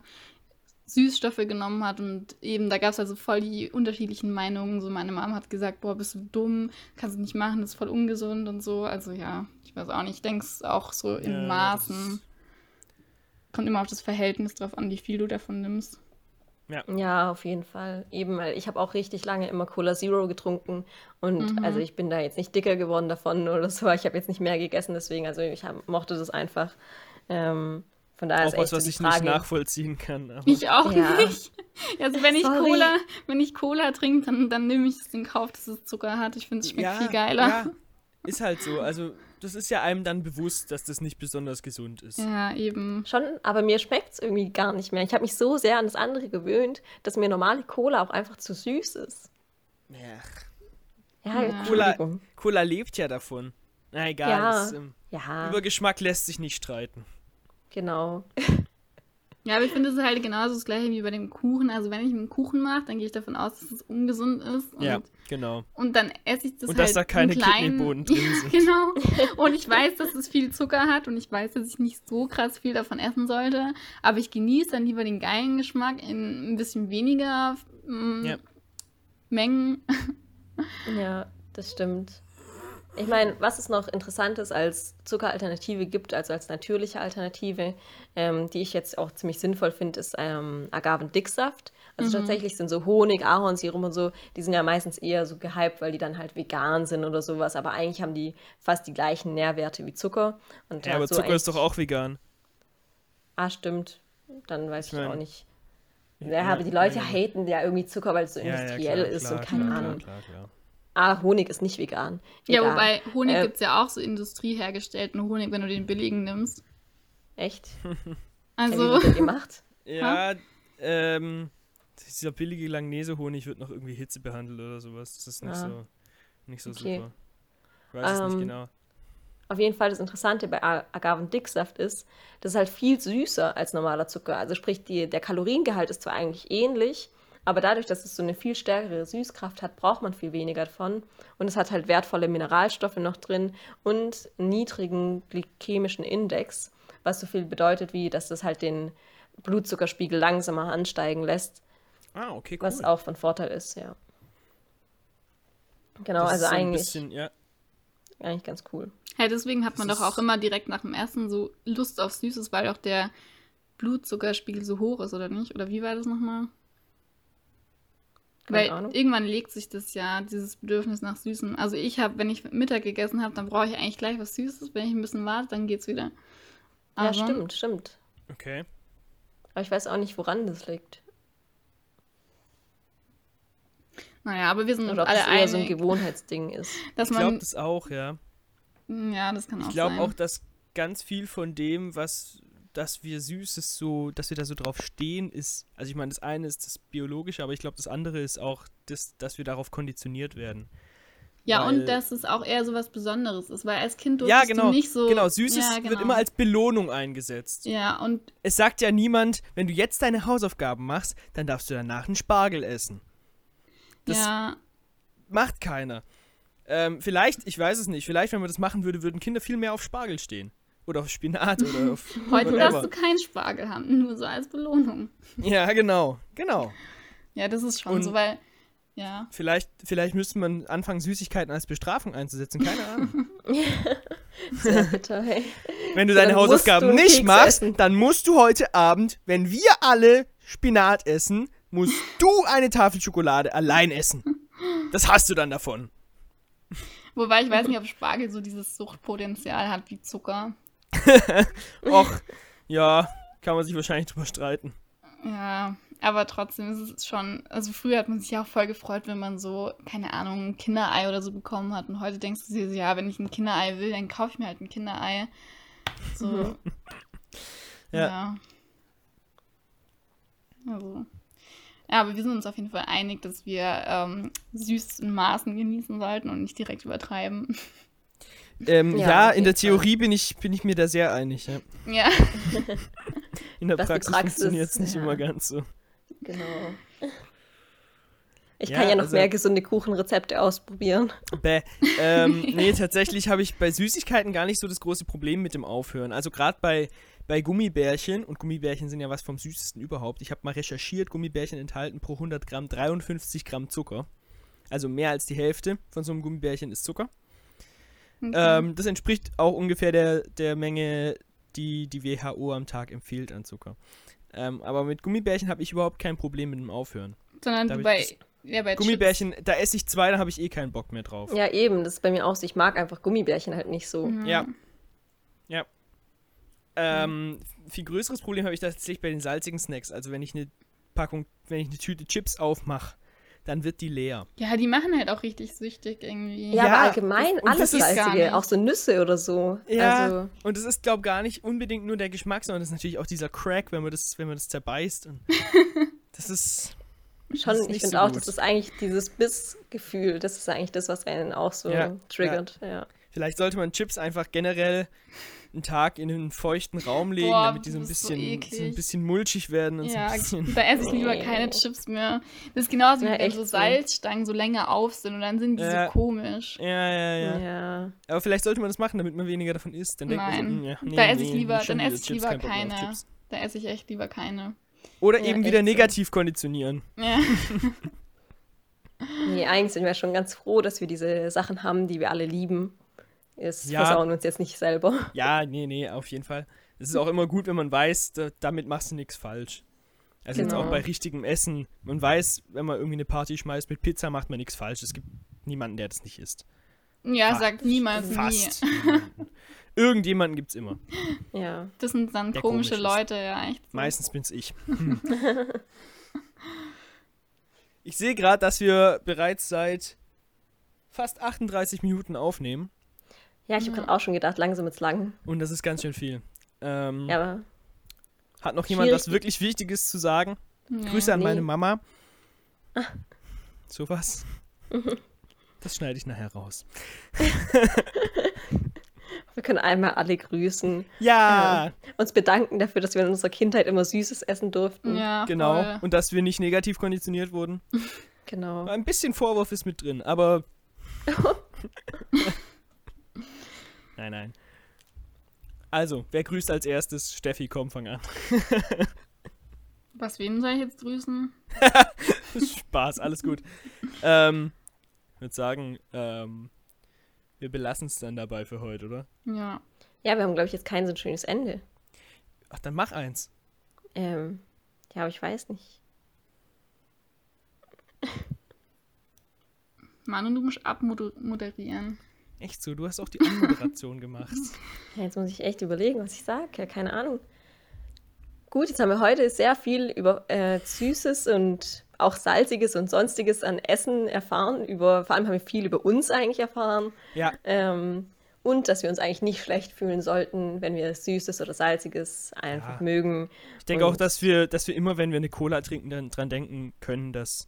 Süßstoffe genommen hat und eben da gab es also voll die unterschiedlichen Meinungen. So meine Mama hat gesagt, boah, bist du dumm, kannst du nicht machen, das ist voll ungesund und so. Also ja, ich weiß auch nicht. Ich denke es auch so in Ja, Maßen. Kommt immer auf das Verhältnis drauf an, wie viel du davon nimmst. Ja, auf jeden Fall. Eben, weil ich habe auch richtig lange immer Cola Zero getrunken und Mhm. also ich bin da jetzt nicht dicker geworden davon oder so. Ich habe jetzt nicht mehr gegessen, deswegen, also ich hab, mochte das einfach. Ähm, von daher ist Auch was, echt so was die ich Frage. nicht nachvollziehen kann. Aber Ich auch Ja. nicht. Also wenn ich Sorry. Cola, wenn ich Cola trinke, dann, dann nehme ich es in Kauf, dass es Zucker hat. Ich finde, es schmeckt viel geiler. Ja, ist halt so. Also, das ist ja einem dann bewusst, dass das nicht besonders gesund ist. Ja, eben. Schon, aber mir schmeckt es irgendwie gar nicht mehr. Ich habe mich so sehr an das andere gewöhnt, dass mir normale Cola auch einfach zu süß ist. Ja. Ja, Ja. Entschuldigung. Cola lebt ja davon. Na egal. Ja. Das, ähm, Ja, über Geschmack lässt sich nicht streiten. Genau. Ja, aber ich finde, es ist halt genauso das gleiche wie bei dem Kuchen. Also wenn ich einen Kuchen mache, dann gehe ich davon aus, dass es ungesund ist. Und, ja, genau. und dann esse ich das Und halt dass da keine. Kidneybohnen drin Ja, sind. genau. Und ich weiß, dass es viel Zucker hat und ich weiß, dass ich nicht so krass viel davon essen sollte. Aber ich genieße dann lieber den geilen Geschmack in ein bisschen weniger mm, Ja. Mengen. Ja, das stimmt. Ich meine, was es noch Interessantes als Zuckeralternative gibt, also als natürliche Alternative, ähm, die ich jetzt auch ziemlich sinnvoll finde, ist ähm, Agavendicksaft. Also tatsächlich sind so Honig, Ahornsirup und so, die sind ja meistens eher so gehypt, weil die dann halt vegan sind oder sowas, aber eigentlich haben die fast die gleichen Nährwerte wie Zucker. Und Ja, aber so Zucker ist doch auch vegan. Ah, stimmt. Dann weiß Ich ich, auch mein- nicht. Ja, aber die Leute haten ja irgendwie Zucker, weil es so Ja, ja, industriell klar, ist und keine Ahnung. Klar, klar, klar. Ah, Honig ist nicht vegan. Ja, Egal. wobei Honig Äh, gibt es ja auch so industriehergestellten Honig, wenn du den billigen nimmst. Echt? Also, Ja, wie gemacht? Ja, ähm, dieser billige Langnese-Honig wird noch irgendwie Hitze behandelt oder sowas. Das ist nicht Ah. so, nicht so Okay. super. Ich weiß es Ähm, nicht genau. Auf jeden Fall das Interessante bei Agavendicksaft ist, das ist halt viel süßer als normaler Zucker. Also sprich, die, der Kaloriengehalt ist zwar eigentlich ähnlich, aber dadurch, dass es so eine viel stärkere Süßkraft hat, braucht man viel weniger davon. Und es hat halt wertvolle Mineralstoffe noch drin und einen niedrigen glykämischen Index, was so viel bedeutet, wie dass das halt den Blutzuckerspiegel langsamer ansteigen lässt, Ah, okay, cool. was auch von Vorteil ist, ja. Genau, Das also ist so ein eigentlich, bisschen, ja, eigentlich ganz cool. ja, deswegen hat man Das doch auch immer direkt nach dem Essen so Lust auf Süßes, weil auch der Blutzuckerspiegel so hoch ist, oder nicht? Oder wie war das nochmal? Keine Weil Ahnung. irgendwann legt sich das ja, dieses Bedürfnis nach Süßem. Also ich habe, wenn ich Mittag gegessen habe, dann brauche ich eigentlich gleich was Süßes. Wenn ich ein bisschen warte, dann geht's wieder. Ja, Aber- stimmt, stimmt. okay. Aber ich weiß auch nicht, woran das liegt. Naja, aber wir sind Oder ob alle das eher so ein Gewohnheitsding ist. dass Ich glaube das auch, ja. ja, das kann auch Ich glaube sein. auch, dass ganz viel von dem, was, dass wir Süßes so, dass wir da so drauf stehen, ist, also ich meine, das eine ist das Biologische, aber ich glaube, das andere ist auch, das, dass wir darauf konditioniert werden. Ja, weil- und dass es auch eher so was Besonderes ist, weil als Kind ja, durftest genau. du nicht so... genau, Süßes ja, wird genau. immer als Belohnung eingesetzt. Ja, und Es sagt ja niemand, wenn du jetzt deine Hausaufgaben machst, dann darfst du danach einen Spargel essen. Das- ja, Macht keiner. Ähm, vielleicht, ich weiß es nicht, vielleicht, wenn man das machen würde, würden Kinder viel mehr auf Spargel stehen. Oder auf Spinat oder auf. heute whatever. darfst du keinen Spargel haben, nur so als Belohnung. Ja, genau, genau. Ja, das ist schon Und- so, weil... Ja, Vielleicht, vielleicht müsste man anfangen, Süßigkeiten als Bestrafung einzusetzen, keine Ahnung. Sehr bitter, hey. Wenn du So, deine Hausaufgaben du nicht Keks machst, essen. dann musst du heute Abend, wenn wir alle Spinat essen, musst du eine Tafel Schokolade allein essen. Das hast du dann davon. wobei ich weiß nicht, ob Spargel so dieses Suchtpotenzial hat wie Zucker. Och, ja, kann man sich wahrscheinlich drüber streiten. Ja, aber trotzdem ist es schon, also früher hat man sich ja auch voll gefreut, wenn man so, keine Ahnung, ein Kinderei oder so bekommen hat. Und heute denkst du dir so, ja, wenn ich ein Kinderei will, dann kaufe ich mir halt ein Kinderei. So. Ja. ja. Also. Ja, aber wir sind uns auf jeden Fall einig, dass wir ähm, süß in Maßen genießen sollten und nicht direkt übertreiben. Ähm, Ja, ja, in der. Theorie bin ich, bin ich mir da sehr einig. Ja. Ja. In der Praxis, Praxis- funktioniert es nicht ja. immer ganz so. Genau. Ich Ja, kann ja noch also- mehr gesunde Kuchenrezepte ausprobieren. Bäh. Ähm, nee, tatsächlich habe ich bei Süßigkeiten gar nicht so das große Problem mit dem Aufhören. Also gerade bei, bei Gummibärchen, und Gummibärchen sind ja was vom süßesten überhaupt. Ich habe mal recherchiert, Gummibärchen enthalten pro 100 Gramm 53 Gramm Zucker. Also mehr als die Hälfte von so einem Gummibärchen ist Zucker. Okay. Ähm, das entspricht auch ungefähr der, der Menge, die die WHO am Tag empfiehlt an Zucker. Ähm, aber mit Gummibärchen habe ich überhaupt kein Problem mit dem Aufhören. Sondern da bei, ich ja, bei Gummibärchen, da esse ich zwei, da habe ich eh keinen Bock mehr drauf. Ja, eben, das ist bei mir auch so. Ich mag einfach Gummibärchen halt nicht so. Chips. Ja. Ähm, viel größeres Problem habe ich tatsächlich bei den salzigen Snacks. Also wenn ich eine Packung, wenn ich eine Tüte Chips aufmache, dann wird die leer. Ja, die machen halt auch richtig süchtig irgendwie. Ja, Ja, aber allgemein alles das Salzige, auch so Nüsse oder so. Ja, Also, und es ist, glaube ich, gar nicht unbedingt nur der Geschmack, sondern es ist natürlich auch dieser Crack, wenn man das, wenn man das zerbeißt. Und das ist. schon, ist ich nicht finde so auch, gut. das ist eigentlich dieses Bissgefühl, das ist eigentlich das, was einen auch so Ja, triggert. Ja. Vielleicht sollte man Chips einfach generell einen Tag in einen feuchten Raum legen, Boah, damit die so ein so bisschen, so, eklig. ein bisschen mulchig werden und Ja, so ein bisschen. da esse ich lieber keine Chips mehr. Das ist genauso wie Ja, wenn echt so so. Salzstangen so länger auf sind und dann sind die Ja. so komisch. Ja, ja, Ja. ja, Aber vielleicht sollte man das machen, damit man weniger davon isst. Dann denkt man so, Nein. hm, ja, nee, da esse ich lieber, dann esse ich Chips, lieber auf keine. Chips. Da esse ich echt lieber keine. Oder Ja, eben wieder so. negativ konditionieren. Ja. Nee, eigentlich sind wir schon ganz froh, dass wir diese Sachen haben, die wir alle lieben. Es Ja. versauen uns jetzt nicht selber. Ja, nee, nee, auf jeden Fall. Es ist auch immer gut, wenn man weiß, da, damit machst du nichts falsch. Also jetzt Genau. auch bei richtigem Essen. Man weiß, wenn man irgendwie eine Party schmeißt mit Pizza, macht man nichts falsch. Es gibt niemanden, der das nicht isst. Ja, Fa- sagt niemals nie. Fast. niemanden. Irgendjemanden gibt's immer. Ja. Das sind dann Der komische komisch ist. Leute, ja, echt. so. Meistens bin's ich. Hm. ich sehe gerade, dass wir bereits seit fast 38 Minuten aufnehmen. Ja, ich habe gerade auch schon gedacht, langsam wird's lang. Und das ist ganz schön viel. Ähm, Ja, aber Hat noch jemand was wirklich Wichtiges zu sagen? Nee. Grüße an Nee. meine Mama. Sowas. Das schneide ich nachher raus. wir können einmal alle grüßen. Ja, Uns bedanken dafür, dass wir in unserer Kindheit immer Süßes essen durften. Ja, genau. Voll. Und dass wir nicht negativ konditioniert wurden. Genau. Ein bisschen Vorwurf ist mit drin, aber. nein, nein. Also, wer grüßt als erstes? Steffi, komm, fang an. Was, wen soll ich jetzt grüßen? Spaß, alles gut. Ähm, ich würde sagen, ähm, wir belassen es dann dabei für heute, oder? Ja. Ja, wir haben, glaube ich, jetzt kein so schönes Ende. Ach, dann mach eins. Ähm, ja, aber ich weiß nicht. Manu, du musst abmoderieren. Echt so, du hast auch die Anmoderation gemacht. Ja, jetzt muss ich echt überlegen, was ich sage. Ja, keine Ahnung. Gut, jetzt haben wir heute sehr viel über äh, Süßes und auch Salziges und Sonstiges an Essen erfahren. Über, vor allem haben wir viel über uns eigentlich erfahren. Ja, Ähm, und dass wir uns eigentlich nicht schlecht fühlen sollten, wenn wir Süßes oder Salziges einfach Ja. mögen. ich denke auch, Und- dass wir, dass wir immer, wenn wir eine Cola trinken, dann dran denken können, dass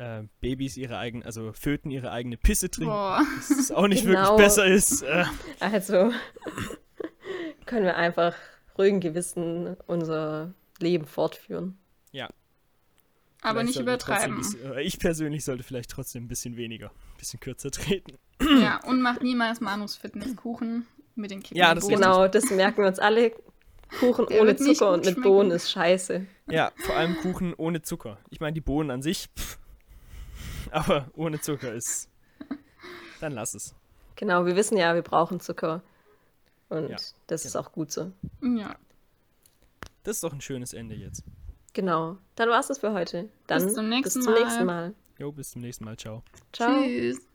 äh, Babys ihre eigene, also Föten ihre eigene Pisse trinken. Boah. Dass es auch nicht Genau. wirklich besser ist. Äh, Also können wir einfach ruhigen Gewissen unser Leben fortführen. Aber vielleicht nicht übertreiben. ich persönlich sollte vielleicht trotzdem ein bisschen weniger, ein bisschen kürzer treten. Ja, und macht niemals Manus Fitnesskuchen mit den Kicken. Ja, das. Genau, das merken wir uns alle. Kuchen Der ohne Zucker und mit schmecken. Bohnen ist scheiße. Ja, vor allem Kuchen ohne Zucker. Ich meine, die Bohnen an sich, pff, aber ohne Zucker ist. Dann lass es. Genau, wir wissen ja, wir brauchen Zucker. Und Ja, das ist genau. auch gut so. Ja. Das ist doch ein schönes Ende jetzt. Genau. Dann war es das für heute. Dann zum nächsten bis zum Mal. nächsten Mal. Jo, bis zum nächsten Mal. Ciao. Ciao. Tschüss.